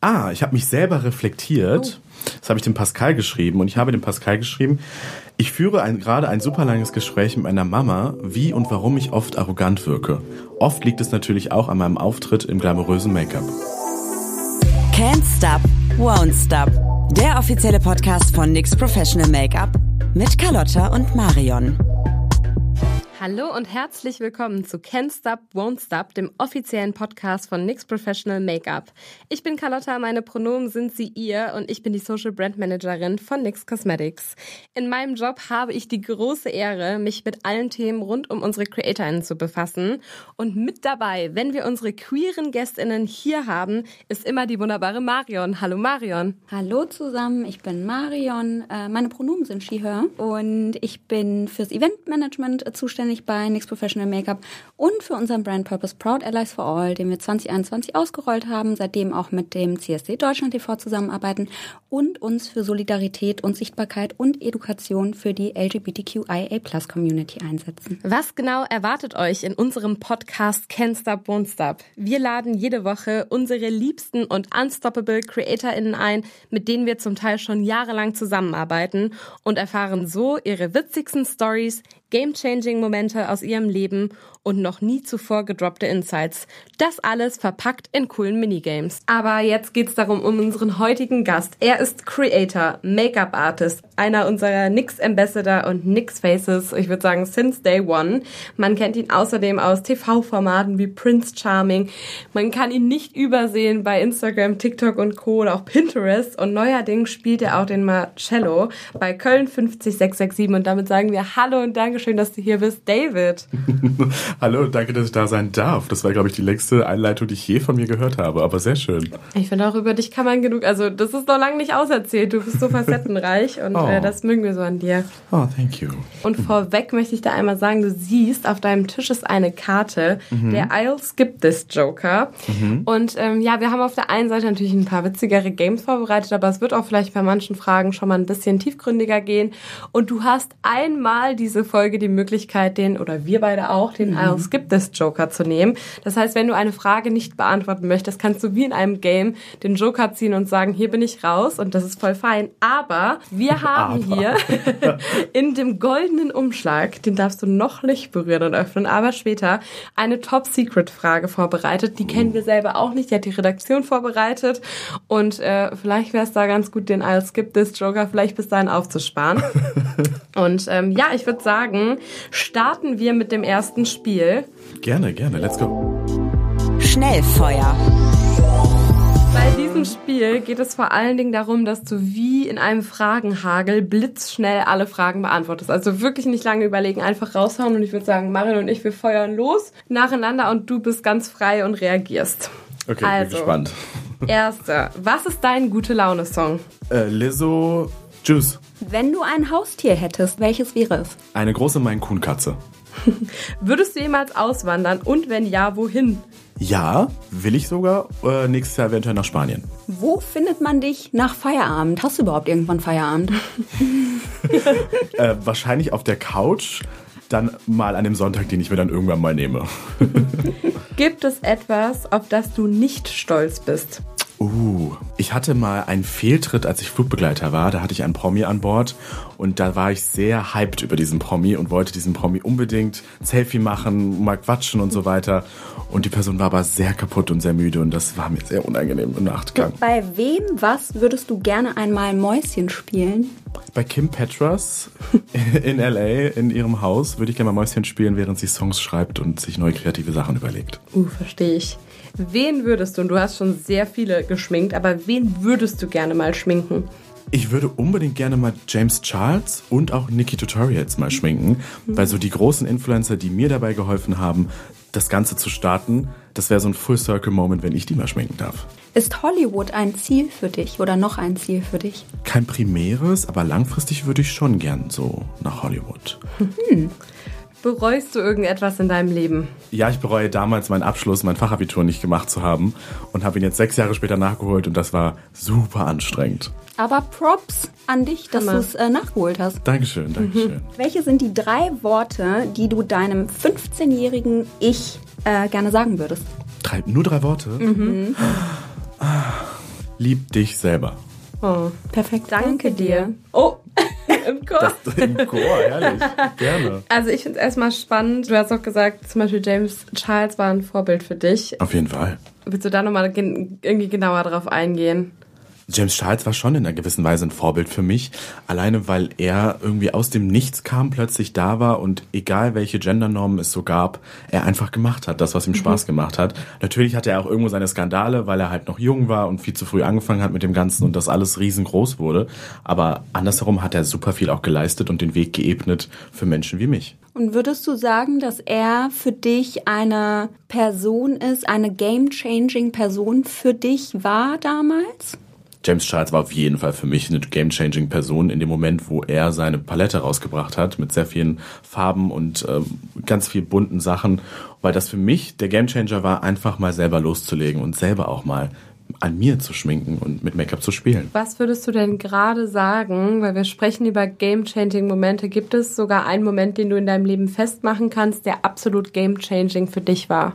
Ah, ich habe mich selber reflektiert. Oh. Das habe ich dem Pascal geschrieben und ich habe dem Pascal geschrieben, ich führe ein, gerade ein super langes Gespräch mit meiner Mama, wie und warum ich oft arrogant wirke. Oft liegt es natürlich auch an meinem Auftritt im glamourösen Make-up. Can't Stop, Won't Stop. Der offizielle Podcast von NYX Professional Make-up mit Carlotta und Marion. Hallo und herzlich willkommen zu Can't Stop, Won't Stop, dem offiziellen Podcast von NYX Professional Makeup. Ich bin Carlotta, meine Pronomen sind sie ihr und ich bin die Social Brand Managerin von NYX Cosmetics. In meinem Job habe ich die große Ehre, mich mit allen Themen rund um unsere CreatorInnen zu befassen. Und mit dabei, wenn wir unsere queeren GästInnen hier haben, ist immer die wunderbare Marion. Hallo Marion. Hallo zusammen, ich bin Marion. Äh, meine Pronomen sind she, her und ich bin fürs Eventmanagement zuständig zuständig bei NYX Professional Makeup und für unseren Brand Purpose Proud Allies for All, den wir 2021 ausgerollt haben, seitdem auch mit dem CSD Deutschland TV zusammenarbeiten und uns für Solidarität und Sichtbarkeit und Education für die LGBTQIA Plus Community einsetzen. Was genau erwartet euch in unserem Podcast Can't Stop, Won't Stop? Wir laden jede Woche unsere liebsten und unstoppable CreatorInnen ein, mit denen wir zum Teil schon jahrelang zusammenarbeiten und erfahren so ihre witzigsten Stories, game-changing Momente aus ihrem Leben und noch nie zuvor gedroppte Insights. Das alles verpackt in coolen Minigames. Aber jetzt geht's darum um unseren heutigen Gast. Er ist Creator, Make-up Artist, einer unserer NYX Ambassador und NYX Faces, ich würde sagen since day one. Man kennt ihn außerdem aus TV-Formaten wie Prince Charming. Man kann ihn nicht übersehen bei Instagram, TikTok und Co. oder auch Pinterest und neuerdings spielt er auch den Marcello bei Köln 50667 und damit sagen wir Hallo und Dankeschön, dass du hier bist, David. Hallo, danke, dass ich da sein darf. Das war, glaube ich, die längste Einleitung, die ich je von mir gehört habe, aber sehr schön. Ich finde auch über dich kann man genug, also das ist noch lange nicht auserzählt. Du bist so facettenreich und oh. äh, das mögen wir so an dir. Oh, thank you. Und vorweg möchte ich da einmal sagen, du siehst, auf deinem Tisch ist eine Karte, mhm. der I'll Skip This Joker. Mhm. Und ähm, ja, wir haben auf der einen Seite natürlich ein paar witzigere Games vorbereitet, aber es wird auch vielleicht bei manchen Fragen schon mal ein bisschen tiefgründiger gehen. Und du hast einmal diese Folge die Möglichkeit, den, oder wir beide auch, den I'll mhm. Skip This Joker zu nehmen. Das heißt, wenn du eine Frage nicht beantworten möchtest, kannst du wie in einem Game den Joker ziehen und sagen, hier bin ich raus und das ist voll fein. Aber wir haben aber. hier in dem goldenen Umschlag, den darfst du noch nicht berühren und öffnen, aber später eine Top-Secret-Frage vorbereitet. Die kennen wir selber auch nicht, die hat die Redaktion vorbereitet und äh, vielleicht wäre es da ganz gut, den I'll Skip This Joker vielleicht bis dahin aufzusparen. und ähm, ja, ich würde sagen, starten wir mit dem ersten Spiel. Gerne, gerne. Let's go. Schnellfeuer. Bei diesem Spiel geht es vor allen Dingen darum, dass du wie in einem Fragenhagel blitzschnell alle Fragen beantwortest. Also wirklich nicht lange überlegen, einfach raushauen. Und ich würde sagen, Marin und ich, wir feuern los nacheinander und du bist ganz frei und reagierst. Okay, also, bin gespannt. Erste, was ist dein gute Laune-Song? Äh, Lizzo Juice. Wenn du ein Haustier hättest, welches wäre es? Eine große Maine Coon Katze. Würdest du jemals auswandern und wenn ja, wohin? Ja, will ich sogar. Äh, nächstes Jahr eventuell nach Spanien. Wo findet man dich nach Feierabend? Hast du überhaupt irgendwann Feierabend? äh, wahrscheinlich auf der Couch. Dann mal an dem Sonntag, den ich mir dann irgendwann mal nehme. Gibt es etwas, auf das du nicht stolz bist? Uh, ich hatte mal einen Fehltritt, als ich Flugbegleiter war. Da hatte ich einen Promi an Bord und da war ich sehr hyped über diesen Promi und wollte diesen Promi unbedingt Selfie machen, mal quatschen und so weiter. Und die Person war aber sehr kaputt und sehr müde und das war mir sehr unangenehm im Nachtgang. Bei wem, was würdest du gerne einmal Mäuschen spielen? Bei Kim Petras in LA in ihrem Haus würde ich gerne mal Mäuschen spielen, während sie Songs schreibt und sich neue kreative Sachen überlegt. Uh, verstehe ich. Wen würdest du, und du hast schon sehr viele geschminkt, aber wen würdest du gerne mal schminken? Ich würde unbedingt gerne mal James Charles und auch Nikki Tutorials mal schminken, mhm. weil so die großen Influencer, die mir dabei geholfen haben, das Ganze zu starten, das wäre so ein Full-Circle-Moment, wenn ich die mal schminken darf. Ist Hollywood ein Ziel für dich oder noch ein Ziel für dich? Kein primäres, aber langfristig würde ich schon gern so nach Hollywood. Mhm. Bereust du irgendetwas in deinem Leben? Ja, ich bereue damals meinen Abschluss, mein Fachabitur nicht gemacht zu haben und habe ihn jetzt sechs Jahre später nachgeholt und das war super anstrengend. Aber Props an dich, dass du es äh, nachgeholt hast. Dankeschön, Dankeschön. Mhm. Welche sind die drei Worte, die du deinem 15-jährigen Ich äh, gerne sagen würdest? Drei, nur drei Worte? Mhm. lieb dich selber. Oh, Perfekt. danke dir. Oh, im Chor. Das im Chor, herrlich. Gerne. Also ich finde es erstmal spannend. Du hast auch gesagt, zum Beispiel James Charles war ein Vorbild für dich. Auf jeden Fall. Willst du da nochmal gen irgendwie genauer drauf eingehen? James Charles war schon in einer gewissen Weise ein Vorbild für mich, alleine weil er irgendwie aus dem Nichts kam, plötzlich da war und egal welche Gendernormen es so gab, er einfach gemacht hat, das, was ihm Spaß gemacht hat. Natürlich hatte er auch irgendwo seine Skandale, weil er halt noch jung war und viel zu früh angefangen hat mit dem Ganzen und das alles riesengroß wurde. Aber andersherum hat er super viel auch geleistet und den Weg geebnet für Menschen wie mich. Und würdest du sagen, dass er für dich eine Person ist, eine game-changing Person für dich war damals? James Charles war auf jeden Fall für mich eine game-changing Person in dem Moment, wo er seine Palette rausgebracht hat mit sehr vielen Farben und ähm, ganz viel bunten Sachen, weil das für mich der Gamechanger war, einfach mal selber loszulegen und selber auch mal an mir zu schminken und mit Make-up zu spielen. Was würdest du denn gerade sagen, weil wir sprechen über game-changing Momente, gibt es sogar einen Moment, den du in deinem Leben festmachen kannst, der absolut game-changing für dich war?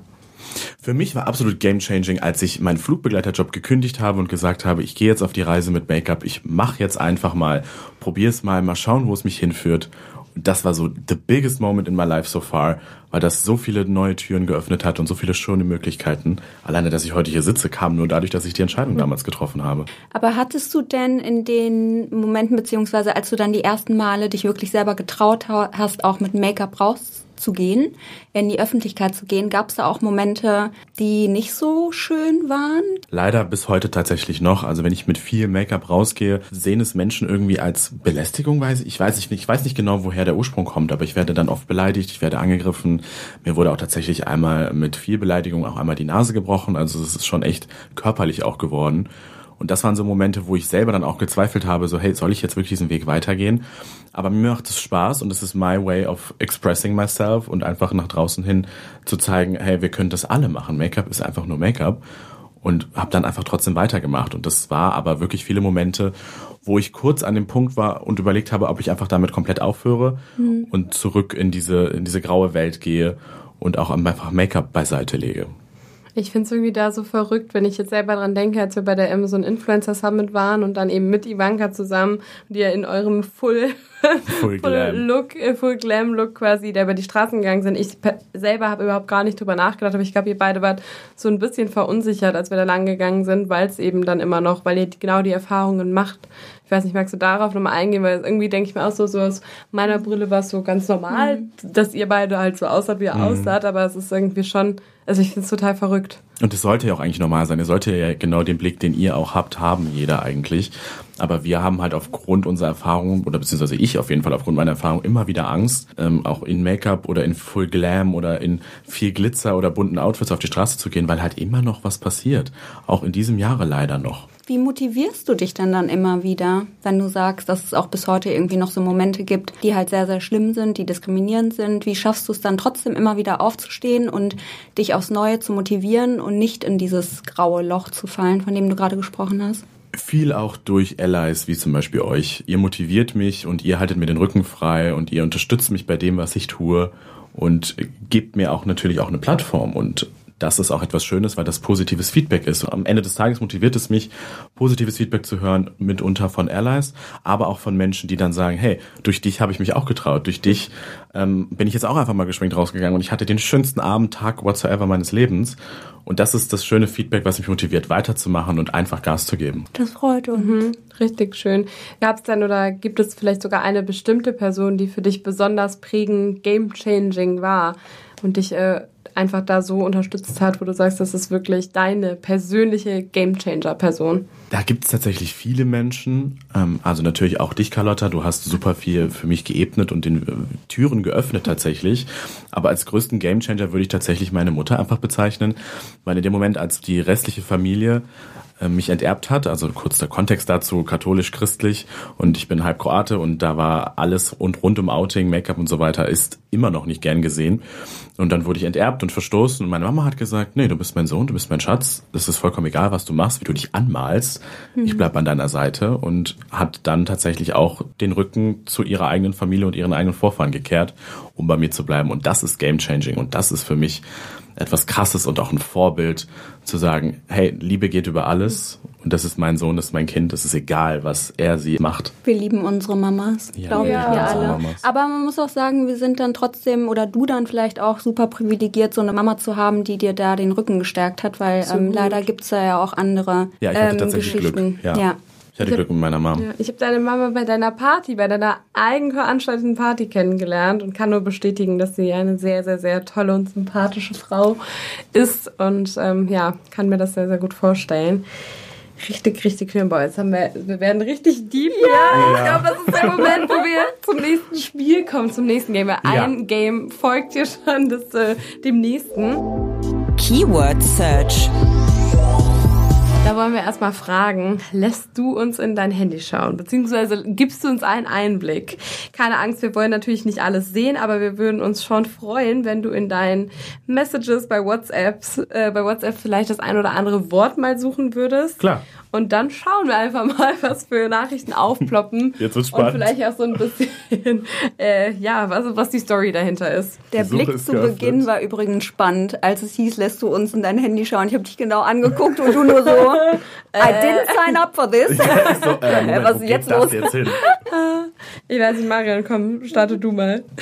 Für mich war absolut game-changing, als ich meinen Flugbegleiterjob gekündigt habe und gesagt habe, ich gehe jetzt auf die Reise mit Make-up, ich mache jetzt einfach mal, probier's mal, mal schauen, wo es mich hinführt. Und das war so the biggest moment in my life so far, weil das so viele neue Türen geöffnet hat und so viele schöne Möglichkeiten. Alleine, dass ich heute hier sitze, kam nur dadurch, dass ich die Entscheidung damals getroffen habe. Aber hattest du denn in den Momenten, beziehungsweise als du dann die ersten Male dich wirklich selber getraut ha- hast, auch mit Make-up rauszugehen, in die Öffentlichkeit zu gehen, gab es da auch Momente, die nicht so schön waren? Leider bis heute tatsächlich noch. Also wenn ich mit viel Make-up rausgehe, sehen es Menschen irgendwie als Belästigung, weiß ich. Ich weiß nicht, ich weiß nicht genau, woher der Ursprung kommt, aber ich werde dann oft beleidigt, ich werde angegriffen. Mir wurde auch tatsächlich einmal mit viel Beleidigung auch einmal die Nase gebrochen. Also es ist schon echt körperlich auch geworden. Und das waren so Momente, wo ich selber dann auch gezweifelt habe, so hey, soll ich jetzt wirklich diesen Weg weitergehen? Aber mir macht es Spaß und es ist my way of expressing myself und einfach nach draußen hin zu zeigen, hey, wir können das alle machen. Make-up ist einfach nur Make-up und habe dann einfach trotzdem weitergemacht. Und das war aber wirklich viele Momente, wo ich kurz an dem Punkt war und überlegt habe, ob ich einfach damit komplett aufhöre und zurück in diese, in diese graue Welt gehe und auch einfach Make-up beiseite lege. Ich finde es irgendwie da so verrückt, wenn ich jetzt selber dran denke, als wir bei der Amazon Influencer Summit waren und dann eben mit Ivanka zusammen, die ja in eurem Full, Full Glam. Look, äh, Full Glam Look quasi, da über die Straßen gegangen sind. Ich selber habe überhaupt gar nicht drüber nachgedacht, aber ich glaube, ihr beide wart so ein bisschen verunsichert, als wir da lang gegangen sind, weil es eben dann immer noch, weil ihr genau die Erfahrungen macht. Ich weiß nicht, magst du darauf nochmal eingehen, weil irgendwie denke ich mir auch so, so aus meiner Brille war es so ganz normal, dass ihr beide halt so aussah, wie ihr aussaht, aber es ist irgendwie schon, also ich finde es total verrückt. Und es sollte ja auch eigentlich normal sein. Ihr solltet ja genau den Blick, den ihr auch habt, haben, jeder eigentlich. Aber wir haben halt aufgrund unserer Erfahrung, oder beziehungsweise ich auf jeden Fall aufgrund meiner Erfahrung, immer wieder Angst, ähm, auch in Make-up oder in Full Glam oder in viel Glitzer oder bunten Outfits auf die Straße zu gehen, weil halt immer noch was passiert. Auch in diesem Jahre leider noch. Wie motivierst du dich denn dann immer wieder, wenn du sagst, dass es auch bis heute irgendwie noch so Momente gibt, die halt sehr, sehr schlimm sind, die diskriminierend sind? Wie schaffst du es dann trotzdem immer wieder aufzustehen und dich aufs Neue zu motivieren und nicht in dieses graue Loch zu fallen, von dem du gerade gesprochen hast? Viel auch durch Allies wie zum Beispiel euch. Ihr motiviert mich und ihr haltet mir den Rücken frei und ihr unterstützt mich bei dem, was ich tue und gebt mir auch natürlich auch eine Plattform und das ist auch etwas Schönes, weil das positives Feedback ist. Am Ende des Tages motiviert es mich, positives Feedback zu hören, mitunter von Allies, aber auch von Menschen, die dann sagen, hey, durch dich habe ich mich auch getraut, durch dich ähm, bin ich jetzt auch einfach mal geschminkt rausgegangen und ich hatte den schönsten Abend, Tag, whatsoever meines Lebens. Und das ist das schöne Feedback, was mich motiviert, weiterzumachen und einfach Gas zu geben. Das freut uns. Mhm, richtig schön. Gab es denn oder gibt es vielleicht sogar eine bestimmte Person, die für dich besonders prägend, game-changing war und dich äh, einfach da so unterstützt hat, wo du sagst, das ist wirklich deine persönliche Game-Changer-Person? Da gibt es tatsächlich viele Menschen. Ähm, also natürlich auch dich, Carlotta. Du hast super viel für mich geebnet und den äh, Türen geöffnet tatsächlich. Aber als größten Gamechanger würde ich tatsächlich meine Mutter einfach bezeichnen. Weil in dem Moment, als die restliche Familie äh, mich enterbt hat, also kurz der Kontext dazu, katholisch-christlich und ich bin halb Kroate und da war alles und rund um Outing, Make-up und so weiter ist immer noch nicht gern gesehen. Und dann wurde ich enterbt und verstoßen und meine Mama hat gesagt, nee, du bist mein Sohn, du bist mein Schatz, es ist vollkommen egal, was du machst, wie du dich anmalst, ich bleib an deiner Seite und hat dann tatsächlich auch den Rücken zu ihrer eigenen Familie und ihren eigenen Vorfahren gekehrt, um bei mir zu bleiben. Und das ist game-changing und das ist für mich etwas Krasses und auch ein Vorbild zu sagen, hey, Liebe geht über alles Und das ist mein Sohn, das ist mein Kind, das ist egal, was er sie macht. Wir lieben unsere Mamas, Ja, glaube ich, wir wir lieben alle. Mamas. Aber man muss auch sagen, wir sind dann trotzdem, oder du dann vielleicht auch super privilegiert, so eine Mama zu haben, die dir da den Rücken gestärkt hat, weil ähm, leider gibt's da ja auch andere Ja, ich hatte ähm, tatsächlich Geschichten. Glück. Ja. Ich hatte Glück mit meiner Mom. Ja, ich habe deine Mama bei deiner Party, bei deiner eigenveranstalteten Party kennengelernt und kann nur bestätigen, dass sie eine sehr, sehr, sehr tolle und sympathische Frau ist und ähm, ja, kann mir das sehr, sehr gut vorstellen. Richtig, richtig schön. Boah, jetzt haben wir, wir werden richtig deep. Ja, ich glaube, das ist der Moment, wo wir zum nächsten Spiel kommen, zum nächsten Game. Weil Ja. Ein Game folgt dir schon das, äh, dem nächsten. Keyword Search. Da wollen wir erstmal fragen, lässt du uns in dein Handy schauen? Beziehungsweise gibst du uns einen Einblick? Keine Angst, wir wollen natürlich nicht alles sehen, aber wir würden uns schon freuen, wenn du in deinen Messages bei WhatsApp, äh, bei WhatsApp vielleicht das ein oder andere Wort mal suchen würdest. Klar. Und dann schauen wir einfach mal, was für Nachrichten aufploppen. Jetzt wird's Und spannend. vielleicht auch so ein bisschen, äh, ja, was, was die Story dahinter ist. Der Blick ist zu geöffnet. Beginn war übrigens spannend, als es hieß, lässt du uns in dein Handy schauen. Ich habe dich genau angeguckt und du nur so, I didn't sign up for this. Ich so, äh, Moment, was ist jetzt los? jetzt hin? Ich weiß nicht, Marian, komm, starte du mal.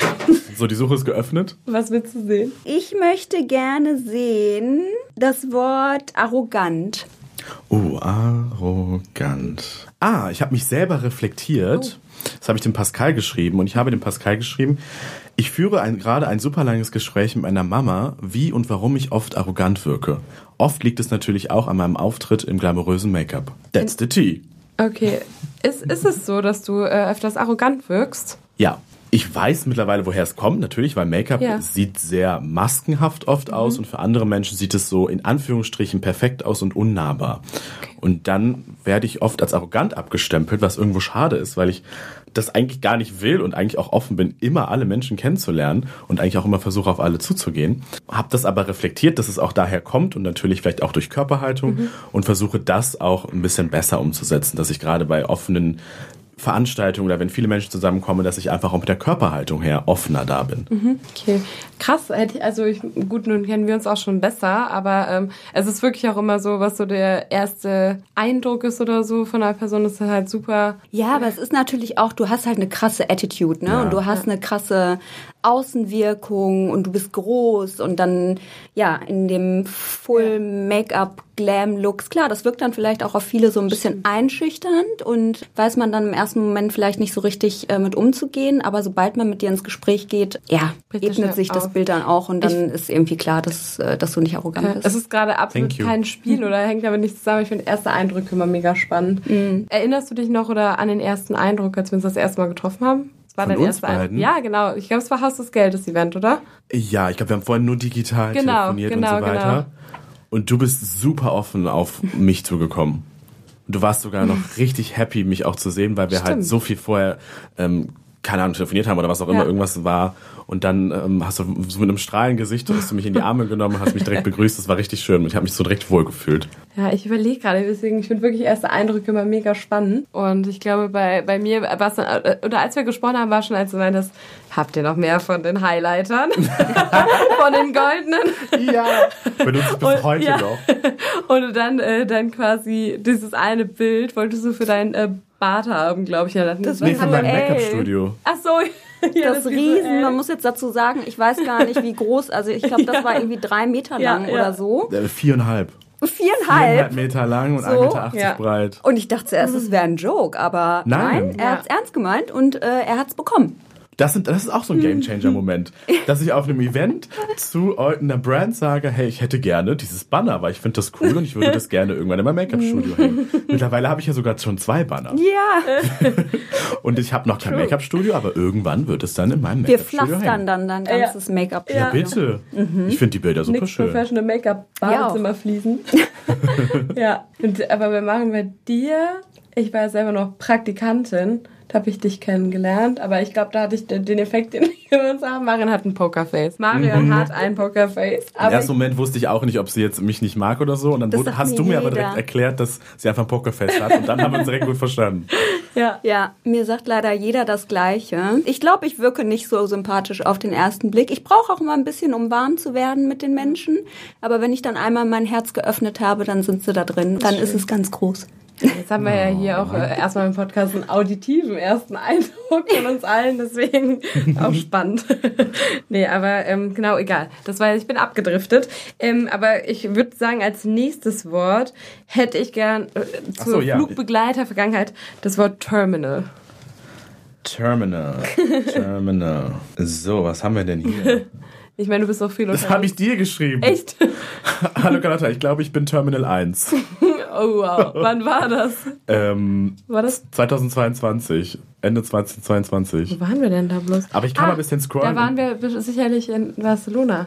So, die Suche ist geöffnet. Was willst du sehen? Ich möchte gerne sehen das Wort arrogant. Oh, arrogant. Ah, ich habe mich selber reflektiert. Das habe ich dem Pascal geschrieben und ich habe dem Pascal geschrieben, ich führe ein, gerade ein super langes Gespräch mit meiner Mama, wie und warum ich oft arrogant wirke. Oft liegt es natürlich auch an meinem Auftritt im glamourösen Make-up. That's the tea. Okay. Ist, ist es so, dass du äh, öfters arrogant wirkst? Ja, ich weiß mittlerweile, woher es kommt, natürlich, weil Make-up Ja. sieht sehr maskenhaft oft aus und für andere Menschen sieht es so in Anführungsstrichen perfekt aus und unnahbar. Und dann werde ich oft als arrogant abgestempelt, was irgendwo schade ist, weil ich das eigentlich gar nicht will und eigentlich auch offen bin, immer alle Menschen kennenzulernen und eigentlich auch immer versuche, auf alle zuzugehen. Hab das aber reflektiert, dass es auch daher kommt und natürlich vielleicht auch durch Körperhaltung und versuche das auch ein bisschen besser umzusetzen, dass ich gerade bei offenen Veranstaltungen oder wenn viele Menschen zusammenkommen, dass ich einfach auch mit der Körperhaltung her offener da bin. Okay, krass. hätte ich- Also ich, gut, nun kennen wir uns auch schon besser, aber ähm, es ist wirklich auch immer so, was so der erste Eindruck ist oder so von einer Person, ist halt super. Ja, aber es ist natürlich auch, du hast halt eine krasse Attitude, ne? Ja. Und du hast eine krasse Außenwirkung und du bist groß und dann, ja, in dem Full Make-up Glam Looks. Klar, das wirkt dann vielleicht auch auf viele so ein bisschen einschüchternd und weiß man dann im ersten Moment vielleicht nicht so richtig äh, mit umzugehen, aber sobald man mit dir ins Gespräch geht, ja, das ebnet sich das auf. Bild dann auch und dann ist irgendwie klar, dass, äh, dass du nicht arrogant bist. Es ist gerade absolut kein Spiel oder hängt damit nicht zusammen. Ich finde erste Eindrücke immer mega spannend. Erinnerst du dich noch oder an den ersten Eindruck, als wir uns das erste Mal getroffen haben? Das war Von dein uns erster beiden? Ja, genau. Ich glaube, es war Haus des Geldes Event, oder? Ja, ich glaube, wir haben vorhin nur digital Genau, telefoniert genau, und so weiter. genau. Und du bist super offen auf mich zugekommen. Du warst sogar noch richtig happy, mich auch zu sehen, weil wir halt Stimmt. so viel vorher, ähm, keine Ahnung, telefoniert haben oder was auch immer, Ja. irgendwas war. Und dann ähm, hast du so mit einem strahlenden Gesicht, hast du mich in die Arme genommen, hast mich direkt begrüßt. Das war richtig schön und ich habe mich so direkt wohlgefühlt. Ja, ich überlege gerade, deswegen, ich finde wirklich erste Eindrücke immer mega spannend. Und ich glaube, bei, bei mir war es dann, äh, oder als wir gesprochen haben, war schon, als du meintest, habt ihr noch mehr von den Highlightern? von den goldenen? Ja. Benutze ich bis Und- heute ja. noch. Und dann, äh, dann quasi dieses eine Bild wolltest du für dein äh, Bart haben, glaube ich. Ja, Das Nee, von meinem. Make-up-Studio. Ach so. ja, das ist Riesen, visuell. man muss jetzt dazu sagen, ich weiß gar nicht, wie groß, also ich glaube, das war irgendwie drei Meter Ja, lang ja. oder so. Äh, viereinhalb. Viereinhalb. Viereinhalb Meter lang und So? 1,80 Meter Ja. breit. Und ich dachte zuerst, es wäre ein Joke, aber Nein. nein, er Ja. hat's ernst gemeint und äh, er hat's bekommen. Das, sind, das ist auch so ein Gamechanger-Moment, dass ich auf einem Event zu einer Brand sage, hey, ich hätte gerne dieses Banner, weil ich finde das cool und ich würde das gerne irgendwann in meinem Make-up-Studio hängen. Mittlerweile habe ich ja sogar schon zwei Banner. Ja, Und ich habe noch kein Make-up-Studio, aber irgendwann wird es dann in meinem wir Make-up-Studio pflastern hängen. dann dein ganzes Make-up. Ja, bitte. Ich finde die Bilder super Nix schön. Professional Make-up Ja. Badezimmer fließen. ja, und, aber wir machen bei dir, ich war ja selber noch Praktikantin, Da habe ich dich kennengelernt. Aber ich glaube, da hatte ich den Effekt, den wir uns haben. Marion hat ein Pokerface. Marion Mhm. hat ein Pokerface. Im Aber ersten Moment wusste ich auch nicht, ob sie jetzt mich nicht mag oder so. Und dann wurde, hast mir du mir aber jeder. direkt erklärt, dass sie einfach ein Pokerface hat. Und dann haben wir uns direkt gut verstanden. ja. Ja, mir sagt leider jeder das Gleiche. Ich glaube, ich wirke nicht so sympathisch auf den ersten Blick. Ich brauche auch immer ein bisschen, um warm zu werden mit den Menschen. Aber wenn ich dann einmal mein Herz geöffnet habe, dann sind sie da drin. Dann ist es ganz groß. Jetzt haben wir ja hier auch äh, erstmal im Podcast einen auditiven ersten Eindruck von uns allen, deswegen auch spannend. nee, aber ähm, genau, egal. Das war, ich bin abgedriftet. Ähm, aber ich würde sagen, als nächstes Wort hätte ich gern äh, zur so, ja. Flugbegleiter-Vergangenheit das Wort Terminal. Terminal. Terminal. So, was haben wir denn hier? Ich meine, du bist doch viel Das habe ich dir geschrieben. Echt? Hallo Carlotta, ich glaube, ich bin Terminal 1. Oh wow. Wann war das? Ähm, War das? 2022. Ende 2022. Wo waren wir denn da bloß? Aber ich kann mal Ah, ein bisschen scrollen. Da waren wir sicherlich in Barcelona.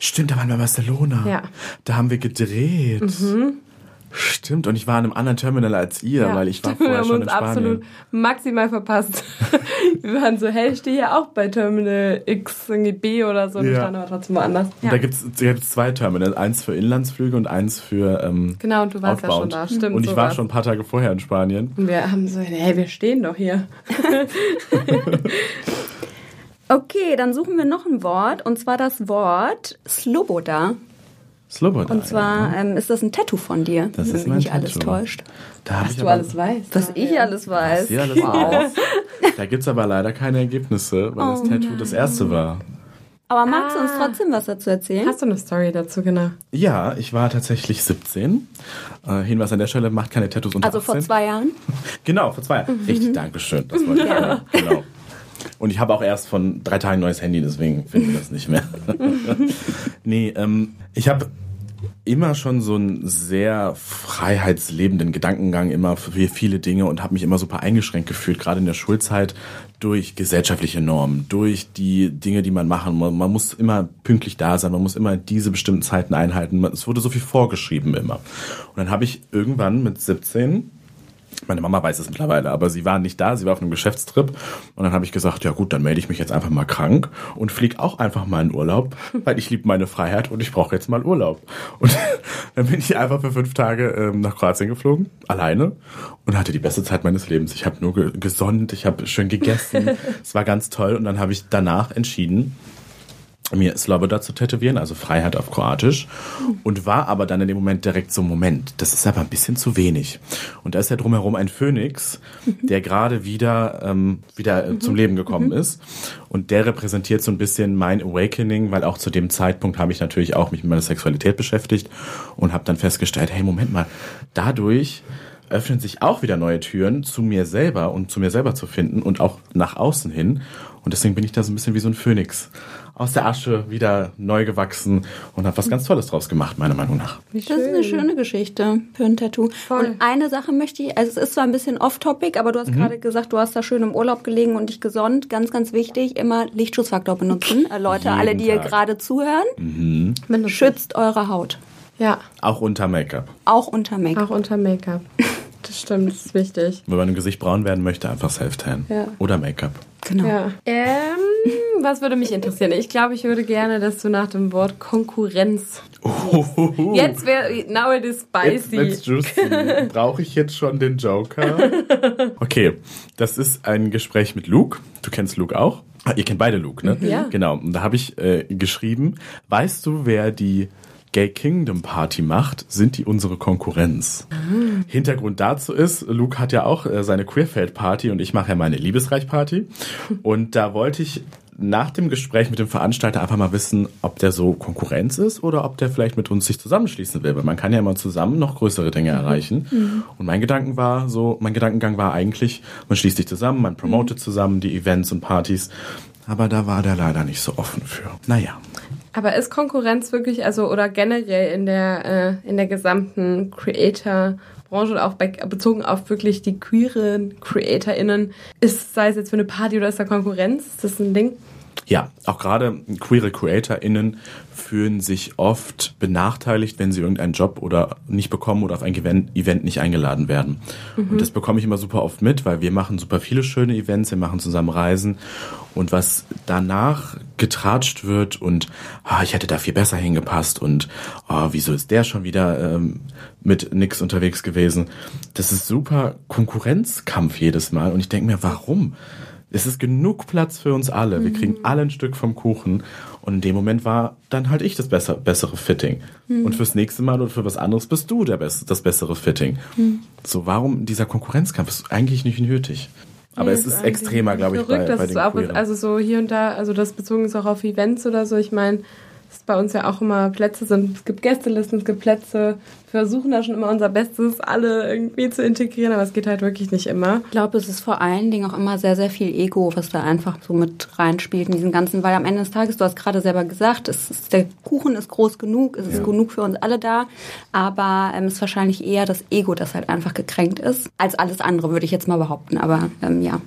Stimmt, da waren wir in Barcelona. Ja. Da haben wir gedreht. Stimmt, und ich war in einem anderen Terminal als ihr, weil ich war wir vorher haben schon in uns Spanien. absolut maximal verpasst. wir waren so, hey, ich stehe hier auch bei Terminal X, irgendwie B oder so. Wir Ja. standen aber trotzdem woanders. Und da gibt es zwei Terminals, eins für Inlandsflüge und eins für ähm, Genau, und du warst ja schon Outbound. da, stimmt. Und ich so war schon ein paar Tage vorher in Spanien. Und wir haben so, hey, wir stehen doch hier. Okay, dann suchen wir noch ein Wort. Und zwar das Wort Sloboda. Sloboda. Und zwar ähm, ist das ein Tattoo von dir, Das wenn ist mich nicht alles täuscht. da Was ich du aber, alles weißt. Was ich alles weiß. Was ihr alles weiß. Da gibt es aber leider keine Ergebnisse, weil das Oh Tattoo das erste war. Aber magst du uns Ah. trotzdem was dazu erzählen? Hast du eine Story dazu, genau? Ja, ich war tatsächlich 17. Äh, Hinweis an der Stelle, macht keine Tattoos unter Also vor 18. zwei Jahren? Genau, vor zwei Jahren. Richtig, Dankeschön. Das wollte ich sagen. Genau. Und ich habe auch erst von drei Tagen ein neues Handy, deswegen finde ich das nicht mehr. nee, ähm, ich habe immer schon so einen sehr freiheitslebenden Gedankengang immer für viele Dinge und habe mich immer super eingeschränkt gefühlt, gerade in der Schulzeit durch gesellschaftliche Normen, durch die Dinge, die man machen muss. Man muss immer pünktlich da sein, man muss immer diese bestimmten Zeiten einhalten. Es wurde so viel vorgeschrieben immer. Und dann habe ich irgendwann mit 17 meine Mama weiß es mittlerweile, aber sie war nicht da, sie war auf einem Geschäftstrip. Und dann habe ich gesagt, ja gut, dann melde ich mich jetzt einfach mal krank und flieg auch einfach mal in Urlaub, weil ich liebe meine Freiheit und ich brauche jetzt mal Urlaub. Und dann bin ich einfach für fünf Tage ähm, nach Kroatien geflogen, alleine, und hatte die beste Zeit meines Lebens. Ich habe nur ge gesonnt, ich habe schön gegessen, es war ganz toll. Und dann habe ich danach entschieden, mir Sloboda zu tätowieren, also Freiheit auf Kroatisch. Und war aber dann in dem Moment direkt so, Moment, das ist aber ein bisschen zu wenig. Und da ist ja drumherum ein Phönix, der gerade wieder, ähm, wieder zum Leben gekommen ist. Und der repräsentiert so ein bisschen mein Awakening, weil auch zu dem Zeitpunkt habe ich natürlich auch mich mit meiner Sexualität beschäftigt und habe dann festgestellt, hey, Moment mal, dadurch öffnen sich auch wieder neue Türen zu mir selber und zu mir selber zu finden und auch nach außen hin. Und deswegen bin ich da so ein bisschen wie so ein Phönix aus der Asche wieder neu gewachsen und habe was ganz Tolles draus gemacht, meiner Meinung nach. Das ist eine schöne Geschichte für ein Tattoo. Voll. Und eine Sache möchte ich, also es ist zwar ein bisschen off-topic, aber du hast gerade gesagt, du hast da schön im Urlaub gelegen und dich gesonnt. Ganz, ganz wichtig, immer Lichtschutzfaktor benutzen. Äh, Leute, Jeden alle, die ihr Tag. gerade zuhören, Mindestens. schützt eure Haut. Ja, Auch unter Make-up. Auch unter Make-up. auch unter Make-up. Das stimmt, das ist wichtig. Wenn man im Gesicht braun werden möchte, einfach Self-Tan. Ja. Oder Make-up. Genau. Ja. Ähm, was würde mich interessieren? Ich glaube, ich würde gerne, dass du nach dem Wort Konkurrenz. Jetzt wäre now it is Jetzt spicy. wird's juicy. Brauche ich jetzt schon den Joker? Okay, das ist ein Gespräch mit Luke. Du kennst Luke auch. Ah, Ihr kennt beide Luke, ne? Ja. Genau. Und da habe ich äh, geschrieben, weißt du, wer die Gay Kingdom Party macht, sind die unsere Konkurrenz. Hintergrund dazu ist, Luke hat ja auch äh, seine Queerfeld Party und ich mache ja meine Liebesreich Party. Und da wollte ich nach dem Gespräch mit dem Veranstalter einfach mal wissen, ob der so Konkurrenz ist oder ob der vielleicht mit uns sich zusammenschließen will. Weil man kann ja immer zusammen noch größere Dinge erreichen. Und mein Gedanken war so, mein Gedankengang war eigentlich, man schließt sich zusammen, man promotet zusammen die Events und Partys. Aber da war der leider nicht so offen für. Naja. Aber ist Konkurrenz wirklich, also oder generell in der äh, in der gesamten Creator-Branche auch bei, bezogen auf wirklich die queeren CreatorInnen, ist sei es jetzt für eine Party oder ist da Konkurrenz? Ist das ein Ding? Ja, auch gerade queere CreatorInnen fühlen sich oft benachteiligt, wenn sie irgendeinen Job oder nicht bekommen oder auf ein Event nicht eingeladen werden. Mhm. Und das bekomme ich immer super oft mit, weil wir machen super viele schöne Events, wir machen zusammen Reisen und was danach getratscht wird und ah, ich hätte da viel besser hingepasst und oh, wieso ist der schon wieder ähm, mit nix unterwegs gewesen? Das ist super Konkurrenzkampf jedes Mal und ich denke mir, warum? Es ist genug Platz für uns alle. Wir kriegen mhm. alle ein Stück vom Kuchen. Und in dem Moment war dann halt ich das besser, bessere Fitting. Mhm. Und fürs nächste Mal oder für was anderes bist du der Bess das bessere Fitting. Mhm. So, warum dieser Konkurrenzkampf ist eigentlich nicht nötig. Aber nee, es ist, ist extremer, glaube ich, verrückt, bei, bei den so Also so hier und da, also das bezogen ist auch auf Events oder so. Ich meine, bei uns ja auch immer Plätze sind. Es gibt Gästelisten, es gibt Plätze. Wir versuchen da schon immer unser Bestes, alle irgendwie zu integrieren, aber es geht halt wirklich nicht immer. Ich glaube, es ist vor allen Dingen auch immer sehr, sehr viel Ego, was da einfach so mit reinspielt in diesen ganzen, weil am Ende des Tages, du hast gerade selber gesagt, es ist, der Kuchen ist groß genug, es ist ja. genug für uns alle da, aber ähm, es ist wahrscheinlich eher das Ego, das halt einfach gekränkt ist, als alles andere, würde ich jetzt mal behaupten. Aber ähm, ja.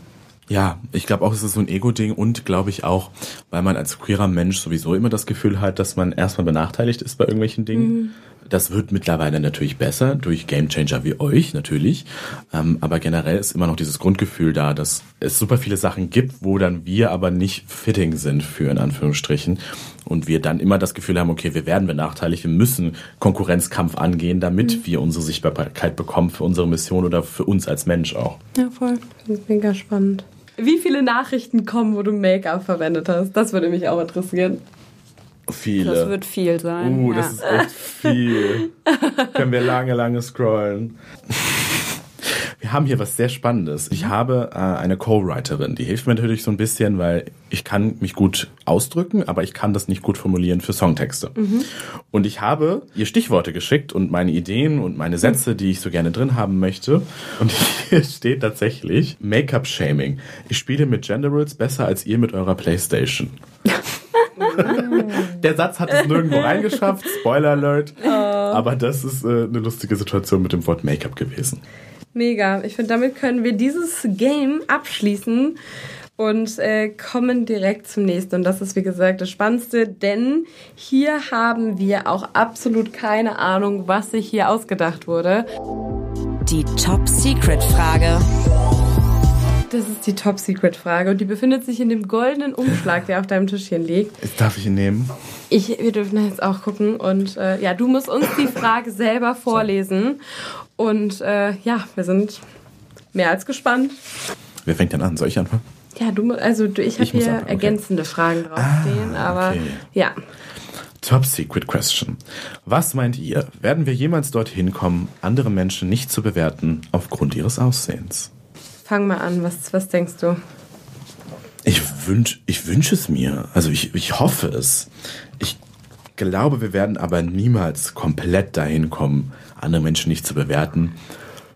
Ja, ich glaube auch, es ist so ein Ego-Ding und glaube ich auch, weil man als queerer Mensch sowieso immer das Gefühl hat, dass man erstmal benachteiligt ist bei irgendwelchen Dingen. Mhm. Das wird mittlerweile natürlich besser durch Gamechanger wie euch natürlich. Ähm, aber generell ist immer noch dieses Grundgefühl da, dass es super viele Sachen gibt, wo dann wir aber nicht fitting sind für in Anführungsstrichen. Und wir dann immer das Gefühl haben, okay, wir werden benachteiligt, wir müssen Konkurrenzkampf angehen, damit mhm. wir unsere Sichtbarkeit bekommen für unsere Mission oder für uns als Mensch auch. Ja, voll. Das ist mega spannend wie viele Nachrichten kommen, wo du Make-up verwendet hast? Das würde mich auch interessieren. Viele. Das wird viel sein. Uh, ja. das ist echt viel. Können wir lange, lange scrollen. Wir haben hier was sehr Spannendes. Ich habe äh, eine Co-Writerin, die hilft mir natürlich so ein bisschen, weil ich kann mich gut ausdrücken, aber ich kann das nicht gut formulieren für Songtexte. Mhm. Und ich habe ihr Stichworte geschickt und meine Ideen und meine Sätze, die ich so gerne drin haben möchte. Und hier steht tatsächlich Make-up-Shaming. Ich spiele mit Generals besser als ihr mit eurer Playstation. Der Satz hat es nirgendwo reingeschafft, Spoiler Alert. Oh. Aber das ist äh, eine lustige Situation mit dem Wort Make-up gewesen. Mega. Ich finde, damit können wir dieses Game abschließen und äh, kommen direkt zum nächsten. Und das ist, wie gesagt, das Spannendste, denn hier haben wir auch absolut keine Ahnung, was sich hier ausgedacht wurde. Die Top-Secret-Frage. Das ist die Top-Secret-Frage und die befindet sich in dem goldenen Umschlag, der auf deinem Tischchen liegt. Jetzt darf ich ihn nehmen? Ich, wir dürfen jetzt auch gucken und äh, ja, du musst uns die Frage selber vorlesen. Und äh, ja, wir sind mehr als gespannt. Wer fängt denn an? Soll ich anfangen? Ja, du, also ich habe hier anfangen, okay. ergänzende Fragen draufstehen, ah, aber okay. ja. Top Secret Question. Was meint ihr? Werden wir jemals dorthin kommen, andere Menschen nicht zu bewerten aufgrund ihres Aussehens? Fang mal an, was, was denkst du? Ich wünsche ich wünsch es mir. Also ich, ich hoffe es. Ich glaube, wir werden aber niemals komplett dahin kommen, andere Menschen nicht zu bewerten,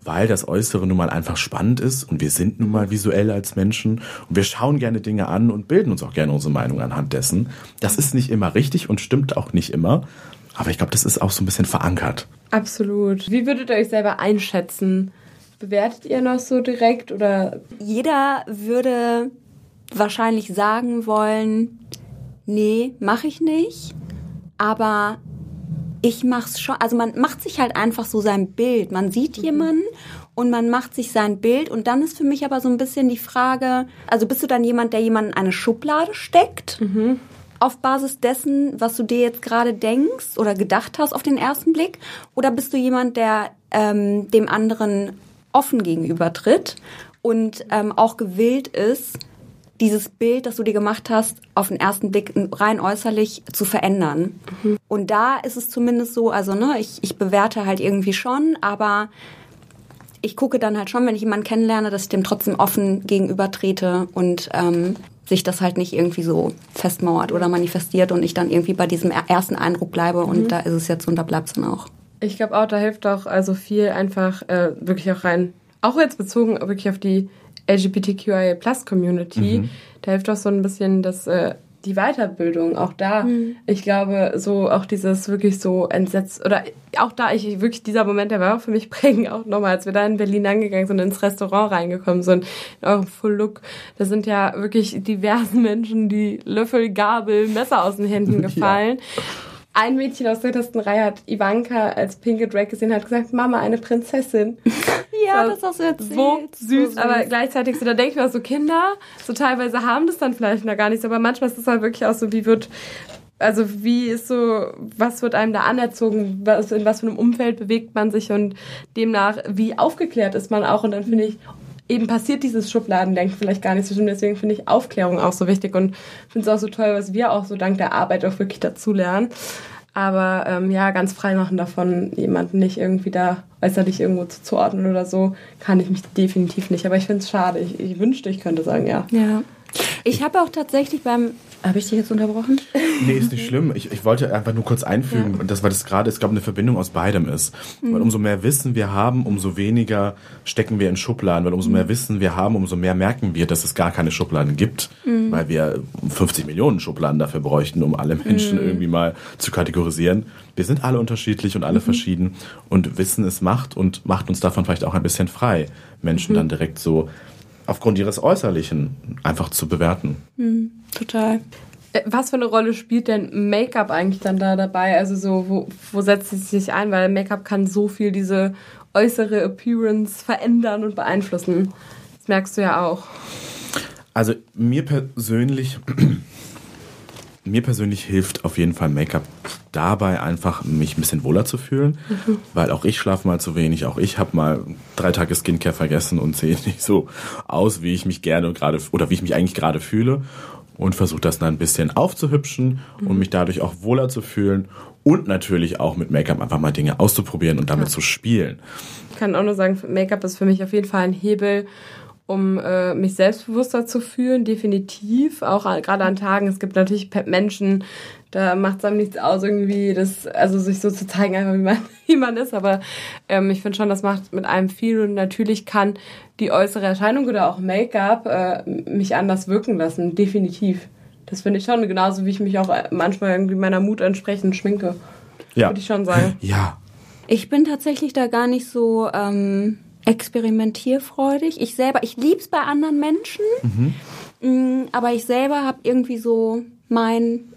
weil das Äußere nun mal einfach spannend ist und wir sind nun mal visuell als Menschen und wir schauen gerne Dinge an und bilden uns auch gerne unsere Meinung anhand dessen. Das ist nicht immer richtig und stimmt auch nicht immer, aber ich glaube, das ist auch so ein bisschen verankert. Absolut. Wie würdet ihr euch selber einschätzen? Bewertet ihr noch so direkt oder? Jeder würde wahrscheinlich sagen wollen, nee, mache ich nicht. Aber ich mach's schon, also man macht sich halt einfach so sein Bild. Man sieht mhm. jemanden und man macht sich sein Bild und dann ist für mich aber so ein bisschen die Frage, also bist du dann jemand, der jemanden in eine Schublade steckt? Mhm. Auf Basis dessen, was du dir jetzt gerade denkst oder gedacht hast auf den ersten Blick? Oder bist du jemand, der ähm, dem anderen offen gegenübertritt und ähm, auch gewillt ist, dieses Bild, das du dir gemacht hast, auf den ersten Blick rein äußerlich zu verändern. Mhm. Und da ist es zumindest so, also ne, ich, ich bewerte halt irgendwie schon, aber ich gucke dann halt schon, wenn ich jemanden kennenlerne, dass ich dem trotzdem offen gegenübertrete und ähm, sich das halt nicht irgendwie so festmauert oder manifestiert und ich dann irgendwie bei diesem ersten Eindruck bleibe und mhm. da ist es jetzt und da bleibt es dann auch. Ich glaube auch, da hilft auch also viel einfach äh, wirklich auch rein, auch jetzt bezogen wirklich auf die LGBTQIA Plus Community. Mhm. Da hilft auch so ein bisschen das äh, die Weiterbildung, auch da, mhm. ich glaube, so auch dieses wirklich so entsetzt, oder auch da, ich wirklich, dieser Moment, der war auch für mich prägend, auch nochmal, als wir da in Berlin angegangen sind, ins Restaurant reingekommen sind, in eurem Full Look, da sind ja wirklich diversen Menschen die Löffel, Gabel, Messer aus den Händen gefallen. Ja. Ein Mädchen aus der hintersten Reihe hat Ivanka als pinke Drag gesehen, hat gesagt, Mama, eine Prinzessin. ja, das, das hast du erzählt. So süß, so süß. aber gleichzeitig so, da denke ich mir so, Kinder, so teilweise haben das dann vielleicht noch gar nicht, aber manchmal ist es halt wirklich auch so, wie wird, also wie ist so, was wird einem da anerzogen, was, in was für einem Umfeld bewegt man sich und demnach, wie aufgeklärt ist man auch und dann finde ich, eben passiert dieses Schubladendenken vielleicht gar nicht so schlimm. Deswegen finde ich Aufklärung auch so wichtig und finde es auch so toll, was wir auch so dank der Arbeit auch wirklich dazu lernen. Aber ähm, ja, ganz frei machen davon, jemanden nicht irgendwie da äußerlich irgendwo zuzuordnen oder so, kann ich mich definitiv nicht. Aber ich finde es schade. Ich, ich wünschte, ich könnte sagen, ja. Ja. Ich habe auch tatsächlich beim habe ich dich jetzt unterbrochen? Nee, ist nicht schlimm. Ich, ich wollte einfach nur kurz einfügen, ja. dass, weil das gerade, es gab eine Verbindung aus beidem ist. Mhm. Weil umso mehr Wissen wir haben, umso weniger stecken wir in Schubladen. Weil umso mehr mhm. Wissen wir haben, umso mehr merken wir, dass es gar keine Schubladen gibt. Mhm. Weil wir 50 Millionen Schubladen dafür bräuchten, um alle Menschen mhm. irgendwie mal zu kategorisieren. Wir sind alle unterschiedlich und alle mhm. verschieden. Und Wissen ist Macht und macht uns davon vielleicht auch ein bisschen frei, Menschen mhm. dann direkt so aufgrund ihres Äußerlichen einfach zu bewerten. Mhm, total. Äh, was für eine Rolle spielt denn Make-up eigentlich dann da dabei? Also so, wo, wo setzt es sich ein? Weil Make-up kann so viel diese äußere Appearance verändern und beeinflussen. Das merkst du ja auch. Also mir persönlich mir persönlich hilft auf jeden Fall Make-up dabei einfach, mich ein bisschen wohler zu fühlen, mhm. weil auch ich schlafe mal zu wenig, auch ich habe mal drei Tage Skincare vergessen und sehe nicht so aus, wie ich mich gerne gerade oder wie ich mich eigentlich gerade fühle und versuche das dann ein bisschen aufzuhübschen mhm. und mich dadurch auch wohler zu fühlen und natürlich auch mit Make-up einfach mal Dinge auszuprobieren und damit ja. zu spielen. Ich kann auch nur sagen, Make-up ist für mich auf jeden Fall ein Hebel, um äh, mich selbstbewusster zu fühlen, definitiv. Auch gerade an Tagen. Es gibt natürlich Menschen, da macht es einem nichts aus, irgendwie das, also sich so zu zeigen, einfach wie man, wie man ist. Aber ähm, ich finde schon, das macht mit einem viel und natürlich kann die äußere Erscheinung oder auch Make-up äh, mich anders wirken lassen, definitiv. Das finde ich schon, genauso wie ich mich auch manchmal irgendwie meiner Mut entsprechend schminke. Ja. Würde ich schon sagen. Ja. Ich bin tatsächlich da gar nicht so. Ähm experimentierfreudig. Ich selber, ich lieb's bei anderen Menschen, mhm. Aber ich selber habe irgendwie so mein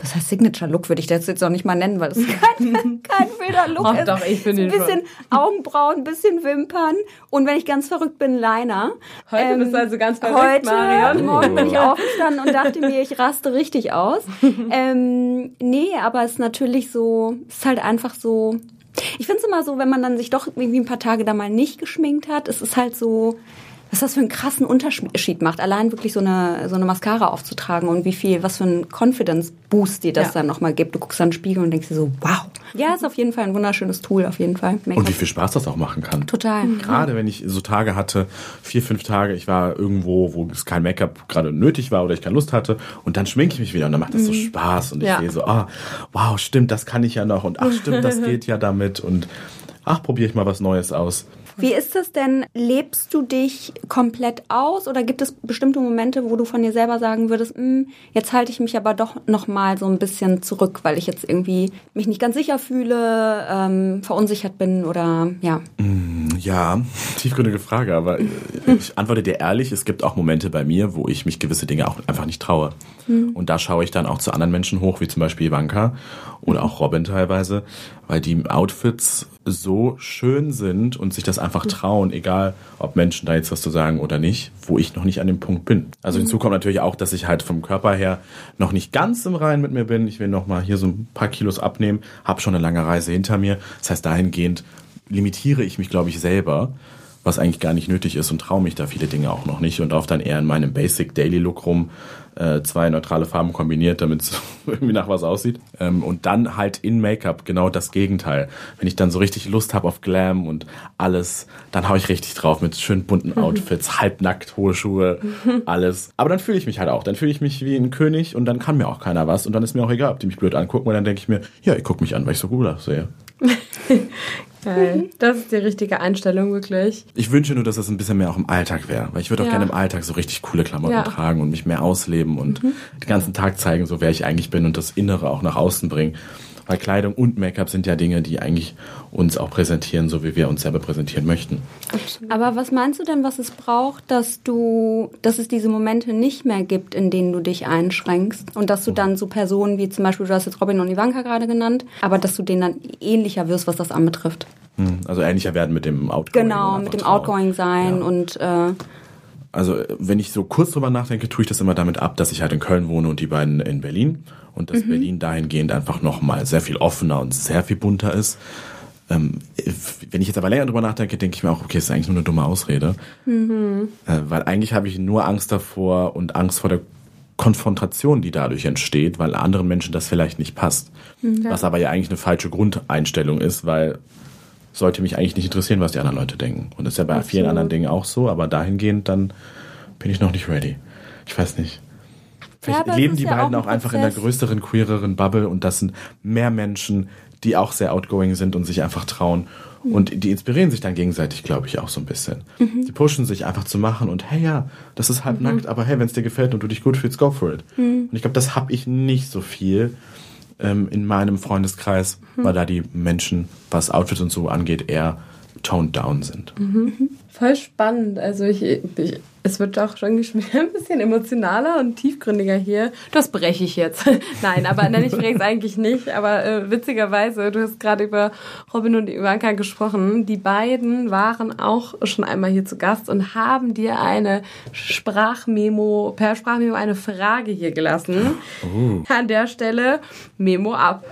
was heißt Signature Look, würde ich das jetzt auch nicht mal nennen, weil es kein, kein wilder Look Ach, ist. Doch, ich bin ein bisschen schon. Augenbrauen, ein bisschen Wimpern und wenn ich ganz verrückt bin, Liner. Heute ähm, bist du also ganz verrückt, heute, Marion. Morgen bin ich aufgestanden und dachte mir, ich raste richtig aus. ähm, nee, aber es ist natürlich so, es ist halt einfach so, ich finde es immer so, wenn man dann sich doch irgendwie ein paar Tage da mal nicht geschminkt hat, es ist halt so, was das für einen krassen Unterschied macht, allein wirklich so eine, so eine Mascara aufzutragen und wie viel, was für einen Confidence-Boost dir das ja. dann nochmal gibt. Du guckst dann in den Spiegel und denkst dir so, wow. Ja, ist auf jeden Fall ein wunderschönes Tool, auf jeden Fall. Und wie viel Spaß das auch machen kann. Total. Mhm. Gerade wenn ich so Tage hatte, vier, fünf Tage, ich war irgendwo, wo es kein Make-up gerade nötig war oder ich keine Lust hatte und dann schminke ich mich wieder und dann macht das mhm. so Spaß und ich ja. sehe so, ah, wow, stimmt, das kann ich ja noch und ach, stimmt, das geht ja damit und ach, probiere ich mal was Neues aus. Wie ist es denn? Lebst du dich komplett aus oder gibt es bestimmte Momente, wo du von dir selber sagen würdest, hm, jetzt halte ich mich aber doch noch mal so ein bisschen zurück, weil ich jetzt irgendwie mich nicht ganz sicher fühle, ähm, verunsichert bin oder ja? Mm, ja, tiefgründige Frage, aber ich antworte dir ehrlich, es gibt auch Momente bei mir, wo ich mich gewisse Dinge auch einfach nicht traue. Mhm. Und da schaue ich dann auch zu anderen Menschen hoch, wie zum Beispiel Ivanka oder auch Robin teilweise, weil die Outfits so schön sind und sich das einfach trauen, egal ob Menschen da jetzt was zu sagen oder nicht, wo ich noch nicht an dem Punkt bin. Also hinzu kommt natürlich auch, dass ich halt vom Körper her noch nicht ganz im Reinen mit mir bin. Ich will noch mal hier so ein paar Kilos abnehmen, habe schon eine lange Reise hinter mir. Das heißt, dahingehend limitiere ich mich, glaube ich, selber was eigentlich gar nicht nötig ist und traue mich da viele Dinge auch noch nicht und laufe dann eher in meinem Basic Daily Look rum, äh, zwei neutrale Farben kombiniert, damit es irgendwie nach was aussieht. Ähm, und dann halt in Make-up genau das Gegenteil. Wenn ich dann so richtig Lust habe auf Glam und alles, dann hau ich richtig drauf mit schön bunten Outfits, halbnackt, hohe Schuhe, alles. Aber dann fühle ich mich halt auch. Dann fühle ich mich wie ein König und dann kann mir auch keiner was und dann ist mir auch egal, ob die mich blöd angucken und dann denke ich mir, ja, ich gucke mich an, weil ich so gut aussehe. Geil. Das ist die richtige Einstellung, wirklich. Ich wünsche nur, dass das ein bisschen mehr auch im Alltag wäre. Weil ich würde auch Ja. gerne im Alltag so richtig coole Klamotten Ja. tragen und mich mehr ausleben und den ganzen Tag zeigen, so wer ich eigentlich bin und das Innere auch nach außen bringen. Weil Kleidung und Make-up sind ja Dinge, die eigentlich uns auch präsentieren, so wie wir uns selber präsentieren möchten. Aber was meinst du denn, was es braucht, dass du, dass es diese Momente nicht mehr gibt, in denen du dich einschränkst und dass du dann so Personen wie zum Beispiel, du hast jetzt Robin und Ivanka gerade genannt, aber dass du denen dann ähnlicher wirst, was das anbetrifft. Hm, Also ähnlicher werden mit dem Outgoing. Genau, mit dem. Outgoing sein Ja. und äh, Also wenn ich so kurz drüber nachdenke, tue ich das immer damit ab, dass ich halt in Köln wohne und die beiden in Berlin. Und dass Berlin dahingehend einfach nochmal sehr viel offener und sehr viel bunter ist. Ähm, wenn ich jetzt aber länger drüber nachdenke, denke ich mir auch, okay, ist eigentlich nur eine dumme Ausrede. Äh, weil eigentlich habe ich nur Angst davor und Angst vor der Konfrontation, die dadurch entsteht, weil anderen Menschen das vielleicht nicht passt. Was aber ja eigentlich eine falsche Grundeinstellung ist, weil sollte mich eigentlich nicht interessieren, was die anderen Leute denken. Und das ist ja bei vielen anderen Dingen auch so, aber dahingehend dann bin ich noch nicht ready. Ich weiß nicht. Vielleicht es leben die ja beiden auch auch, ein einfach in einer größeren, queereren Bubble und das sind mehr Menschen, die auch sehr outgoing sind und sich einfach trauen. Mhm. Und die inspirieren sich dann gegenseitig, glaube ich, auch so ein bisschen. Die pushen sich einfach zu machen und hey ja, das ist Mhm. halb nackt, aber hey, wenn es dir gefällt und du dich gut fühlst, go for it. Und ich glaube, das habe ich nicht so viel ähm, in meinem Freundeskreis, Mhm. weil da die Menschen, was Outfits und so angeht, eher toned down sind. Voll spannend. Also ich, ich es wird doch schon ein bisschen emotionaler und tiefgründiger hier. Das breche ich jetzt. Nein, aber nein, ich breche es eigentlich nicht. Aber äh, witzigerweise, du hast gerade über Robin und Ivanka gesprochen. Die beiden waren auch schon einmal hier zu Gast und haben dir eine Sprachmemo, per Sprachmemo eine Frage hier gelassen. An der Stelle Memo ab.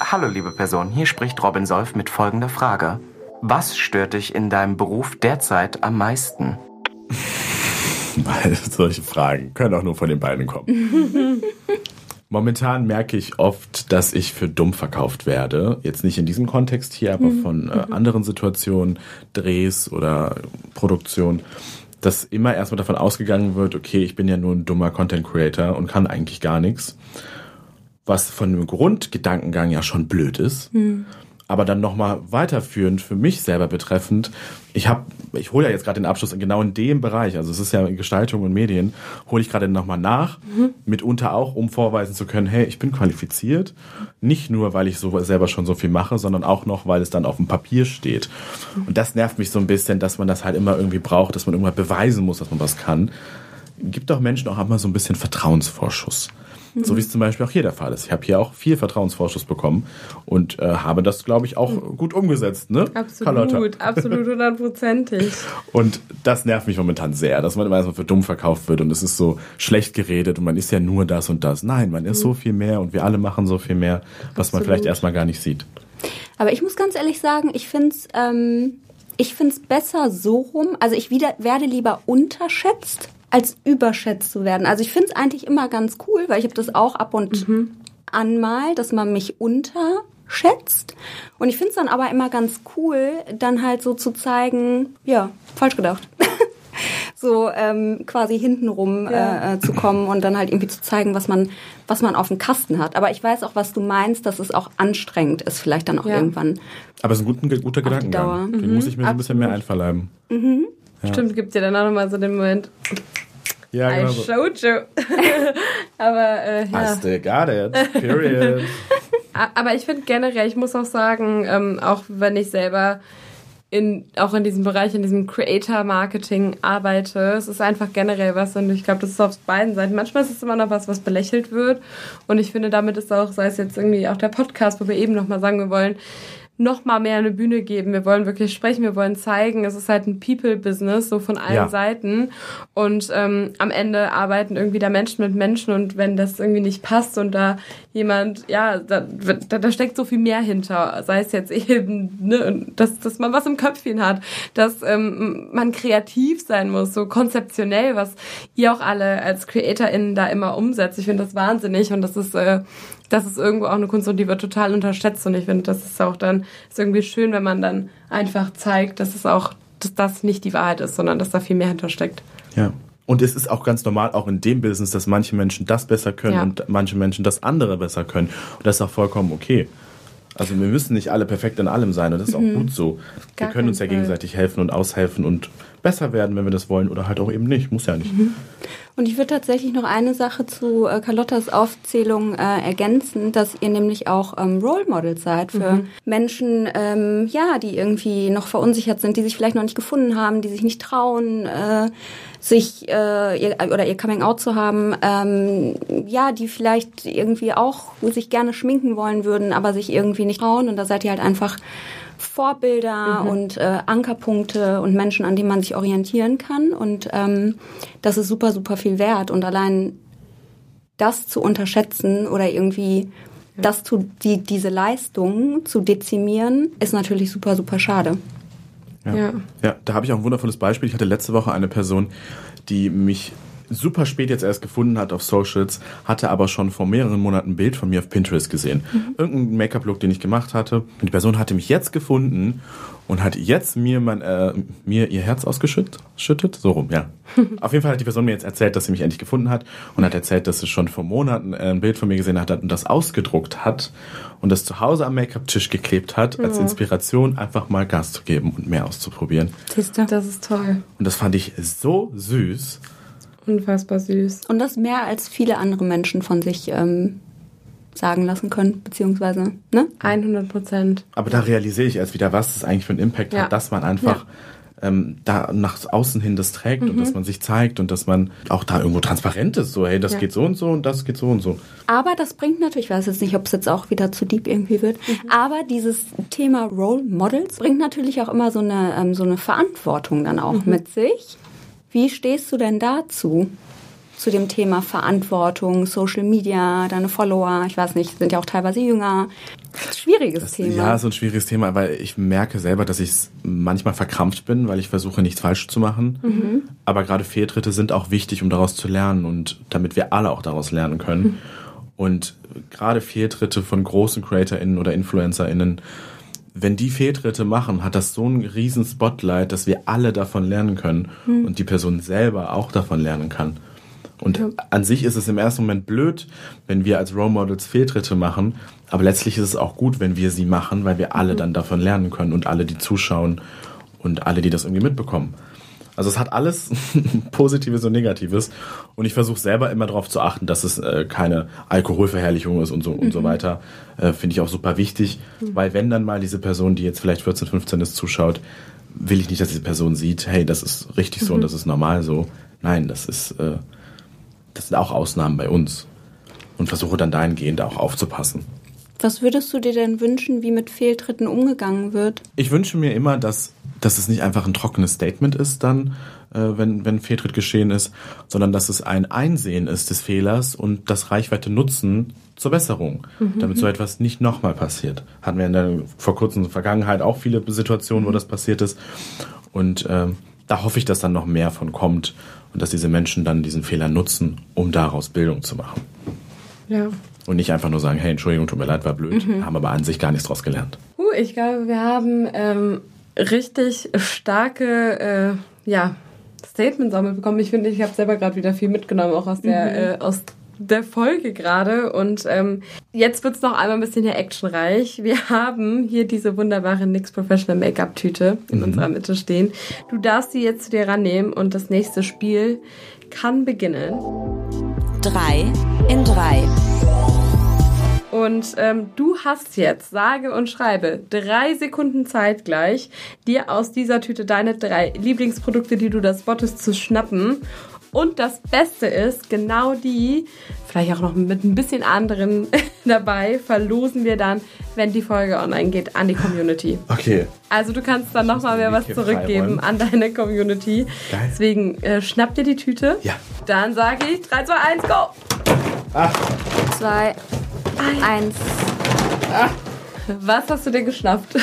Hallo liebe Person, hier spricht Robin Solf mit folgender Frage. Was stört dich in deinem Beruf derzeit am meisten? Weil solche Fragen können auch nur von den beiden kommen. Momentan merke ich oft, dass ich für dumm verkauft werde. Jetzt nicht in diesem Kontext hier, aber von äh, anderen Situationen, Drehs oder Produktion, dass immer erstmal davon ausgegangen wird, okay, ich bin ja nur ein dummer Content Creator und kann eigentlich gar nichts. Was von dem Grundgedankengang ja schon blöd ist. Aber dann nochmal weiterführend für mich selber betreffend, ich habe, ich hole ja jetzt gerade den Abschluss genau in dem Bereich, also es ist ja in Gestaltung und Medien, hole ich gerade nochmal nach, mitunter auch, um vorweisen zu können, hey, ich bin qualifiziert, nicht nur, weil ich so selber schon so viel mache, sondern auch noch, weil es dann auf dem Papier steht. Und das nervt mich so ein bisschen, dass man das halt immer irgendwie braucht, dass man irgendwann beweisen muss, dass man was kann. Gibt doch Menschen auch immer so ein bisschen Vertrauensvorschuss. So wie es zum Beispiel auch hier der Fall ist. Ich habe hier auch viel Vertrauensvorschuss bekommen und äh, habe das, glaube ich, auch gut umgesetzt, ne? Carlotta? Absolut, absolut hundertprozentig. Und das nervt mich momentan sehr, dass man immer erstmal für dumm verkauft wird und es ist so schlecht geredet und man ist ja nur das und das. Nein, man ist so viel mehr und wir alle machen so viel mehr, was man Absolut. vielleicht erstmal gar nicht sieht. Aber ich muss ganz ehrlich sagen, ich finde es ähm, ich find's besser so rum. Also ich wieder, werde lieber unterschätzt, als überschätzt zu werden. Also ich finde es eigentlich immer ganz cool, weil ich habe das auch ab und an mal, dass man mich unterschätzt. Und ich finde es dann aber immer ganz cool, dann halt so zu zeigen, ja, falsch gedacht. so ähm, quasi hintenrum Ja. äh, äh, zu kommen und dann halt irgendwie zu zeigen, was man, was man auf dem Kasten hat. Aber ich weiß auch, was du meinst, dass es auch anstrengend ist, vielleicht dann auch Ja. irgendwann. Aber es ist ein guter, guter. Gedankengang. Den muss ich mir so ein bisschen mehr einverleiben. Stimmt, gibt dir dann auch nochmal so den Moment, Ja, I genau. so. showed you. Aber äh, ja. Hast du got it. Period. Aber ich finde generell, ich muss auch sagen, ähm, auch wenn ich selber in, auch in diesem Bereich, in diesem Creator-Marketing arbeite, es ist einfach generell was und ich glaube, das ist auf beiden Seiten. Manchmal ist es immer noch was, was belächelt wird und ich finde, damit ist auch, sei es jetzt irgendwie auch der Podcast, wo wir eben nochmal sagen, wir wollen noch mal mehr eine Bühne geben. Wir wollen wirklich sprechen, wir wollen zeigen, es ist halt ein People-Business, so von allen Ja. Seiten. Und ähm, am Ende arbeiten irgendwie da Menschen mit Menschen und wenn das irgendwie nicht passt und da jemand, ja, da, da, da steckt so viel mehr hinter, sei es jetzt eben, ne, dass, dass man was im Köpfchen hat, dass ähm, man kreativ sein muss, so konzeptionell, was ihr auch alle als CreatorInnen da immer umsetzt. Ich finde das wahnsinnig und das ist äh, das ist irgendwo auch eine Kunst und die wird total unterschätzt und ich finde, das ist auch dann ist irgendwie schön, wenn man dann einfach zeigt, dass es auch, dass das nicht die Wahrheit ist, sondern dass da viel mehr hintersteckt. Ja. Und es ist auch ganz normal, auch in dem Business, dass manche Menschen das besser können Ja. und manche Menschen das andere besser können. Und das ist auch vollkommen okay. Also wir müssen nicht alle perfekt in allem sein und das ist auch gut so. Mhm. Gar wir können uns ja gegenseitig helfen und aushelfen und besser werden, wenn wir das wollen oder halt auch eben nicht. Muss ja nicht. Mhm. Und ich würde tatsächlich noch eine Sache zu äh, Carlottas Aufzählung äh, ergänzen, dass ihr nämlich auch ähm, Role Models seid für Menschen, ähm, ja, die irgendwie noch verunsichert sind, die sich vielleicht noch nicht gefunden haben, die sich nicht trauen, äh, sich äh, ihr, oder ihr Coming Out zu haben, ähm, ja, die vielleicht irgendwie auch sich gerne schminken wollen würden, aber sich irgendwie nicht trauen. Und da seid ihr halt einfach Vorbilder und äh, Ankerpunkte und Menschen, an denen man sich orientieren kann. Und ähm, das ist super, super viel wert. Und allein das zu unterschätzen oder irgendwie das zu, die, diese Leistung zu dezimieren, ist natürlich super, super schade. Ja. Ja. ja, da habe ich auch ein wundervolles Beispiel. Ich hatte letzte Woche eine Person, die mich super spät jetzt erst gefunden hat auf Socials, hatte aber schon vor mehreren Monaten ein Bild von mir auf Pinterest gesehen. Irgendein Make-up-Look, den ich gemacht hatte. Und die Person hatte mich jetzt gefunden und hat jetzt mir mein, äh, mir ihr Herz ausgeschüttet. Schüttet? So rum, ja. auf jeden Fall hat die Person mir jetzt erzählt, dass sie mich endlich gefunden hat und hat erzählt, dass sie schon vor Monaten äh, ein Bild von mir gesehen hat und das ausgedruckt hat und das zu Hause am Make-up-Tisch geklebt hat, als Inspiration einfach mal Gas zu geben und mehr auszuprobieren. Siehst du? Das ist toll. Und das fand ich so süß. Unfassbar süß. Und das mehr als viele andere Menschen von sich ähm, sagen lassen können, beziehungsweise, ne? 100 Prozent. Aber da realisiere ich erst wieder, was das eigentlich für einen Impact Ja. hat, dass man einfach ähm, da nach außen hin das trägt und dass man sich zeigt und dass man auch da irgendwo transparent ist. So, hey, das Ja. geht so und so und das geht so und so. Aber das bringt natürlich, ich weiß jetzt nicht, ob es jetzt auch wieder zu deep irgendwie wird, aber dieses Thema Role Models bringt natürlich auch immer so eine, ähm, so eine Verantwortung dann auch mit sich. Wie stehst du denn dazu? Zu dem Thema Verantwortung, Social Media, deine Follower, ich weiß nicht, sind ja auch teilweise jünger. Schwieriges Thema. Ja, so ein schwieriges Thema, weil ich merke selber, dass ich manchmal verkrampft bin, weil ich versuche, nichts falsch zu machen. Mhm. Aber gerade Fehltritte sind auch wichtig, um daraus zu lernen und damit wir alle auch daraus lernen können. Mhm. Und gerade Fehltritte von großen CreatorInnen oder InfluencerInnen, wenn die Fehltritte machen, hat das so einen riesen Spotlight, dass wir alle davon lernen können Mhm. und die Person selber auch davon lernen kann. Und an sich ist es im ersten Moment blöd, wenn wir als Role Models Fehltritte machen, aber letztlich ist es auch gut, wenn wir sie machen, weil wir alle dann davon lernen können und alle, die zuschauen und alle, die das irgendwie mitbekommen. Also es hat alles Positives und Negatives und ich versuche selber immer darauf zu achten, dass es äh, keine Alkoholverherrlichung ist und so und so weiter. Äh, Finde ich auch super wichtig, weil wenn dann mal diese Person, die jetzt vielleicht 14, 15 ist, zuschaut, will ich nicht, dass diese Person sieht, hey, das ist richtig so und das ist normal so. Nein, das ist, äh, das sind auch Ausnahmen bei uns und versuche dann dahingehend auch aufzupassen. Was würdest du dir denn wünschen, wie mit Fehltritten umgegangen wird? Ich wünsche mir immer, dass, dass es nicht einfach ein trockenes Statement ist dann, äh, wenn, wenn Fehltritt geschehen ist, sondern dass es ein Einsehen ist des Fehlers und das Reichweite nutzen zur Besserung, damit so etwas nicht nochmal passiert. Hatten wir in der vor kurzem Vergangenheit auch viele Situationen, wo das passiert ist. Und ähm, da hoffe ich, dass dann noch mehr von kommt und dass diese Menschen dann diesen Fehler nutzen, um daraus Bildung zu machen. Ja. Und nicht einfach nur sagen, hey, Entschuldigung, tut mir leid, war blöd, haben aber an sich gar nichts draus gelernt. Uh, ich glaube, wir haben ähm, richtig starke äh, ja, Statements auch mitbekommen. Ich finde, ich habe selber gerade wieder viel mitgenommen, auch aus der, äh, aus der Folge gerade. Und ähm, jetzt wird's noch einmal ein bisschen hier actionreich. Wir haben hier diese wunderbare NYX Professional Make-up-Tüte in unserer Mitte stehen. Du darfst sie jetzt zu dir rannehmen und das nächste Spiel kann beginnen. Drei in drei. Und ähm, du hast jetzt, sage und schreibe, drei Sekunden Zeit gleich, dir aus dieser Tüte deine drei Lieblingsprodukte, die du das spottest, zu schnappen. Und das Beste ist, genau die, vielleicht auch noch mit ein bisschen anderen dabei, verlosen wir dann, wenn die Folge online geht, an die Community. Okay. Also du kannst dann nochmal mehr was zurückgeben an deine Community. Geil. Deswegen äh, schnapp dir die Tüte. Ja. Dann sage ich 3, 2, 1, go! Zwei, eins. Was hast du dir geschnappt?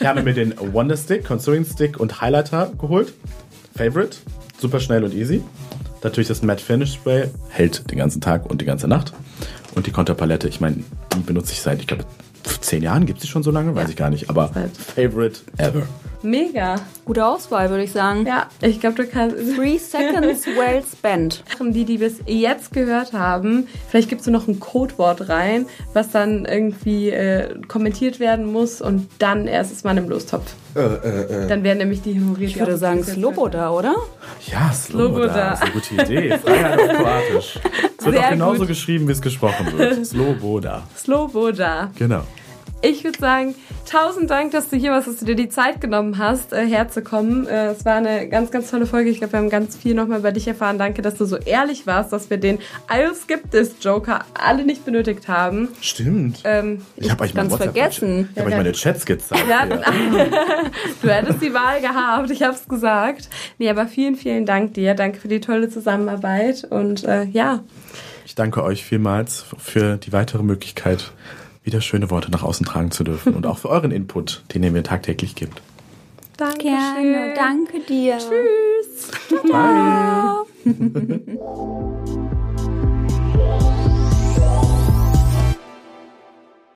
Ich habe mir den Wonder Stick, Contouring Stick und Highlighter geholt. Favorite. Super schnell und easy. Natürlich das Matte Finish Spray. Hält den ganzen Tag und die ganze Nacht. Und die Konterpalette. Ich meine, die benutze ich seit, ich glaube, zehn Jahren. Gibt es die schon so lange? Weiß Ja. ich gar nicht. Aber Favorite ever. Mega. Gute Auswahl, würde ich sagen. Ja, ich glaube, du kannst. Three seconds well spent. Die, die bis jetzt gehört haben, vielleicht gibst du noch ein Codewort rein, was dann irgendwie äh, kommentiert werden muss und dann erst ist man im Lostopf. Äh, äh, äh. Dann werden nämlich die honoriert. Ich würde sagen Sloboda, oder? Ja, Sloboda. Sloboda. Das ist eine gute Idee. Freiheit auf Kroatisch. Es wird Sehr auch genauso gut. geschrieben, wie es gesprochen wird. Sloboda. Sloboda. Genau. Ich würde sagen, tausend Dank, dass du hier warst, dass du dir die Zeit genommen hast, äh, herzukommen. Äh, es war eine ganz, ganz tolle Folge. Ich glaube, wir haben ganz viel nochmal über dich erfahren. Danke, dass du so ehrlich warst, dass wir den I'll skip this Joker alle nicht benötigt haben. Stimmt. Ähm, ich habe euch WhatsApp vergessen. Ich habe euch meine Chats gezeigt. Ja, du hättest die Wahl gehabt, ich hab's gesagt. Nee, aber vielen, vielen Dank dir. Danke für die tolle Zusammenarbeit und äh, ja, Ich danke euch vielmals für die weitere Möglichkeit, wieder schöne Worte nach außen tragen zu dürfen und auch für euren Input, den ihr mir tagtäglich gibt. danke Gerne. Danke dir. Tschüss. Bye.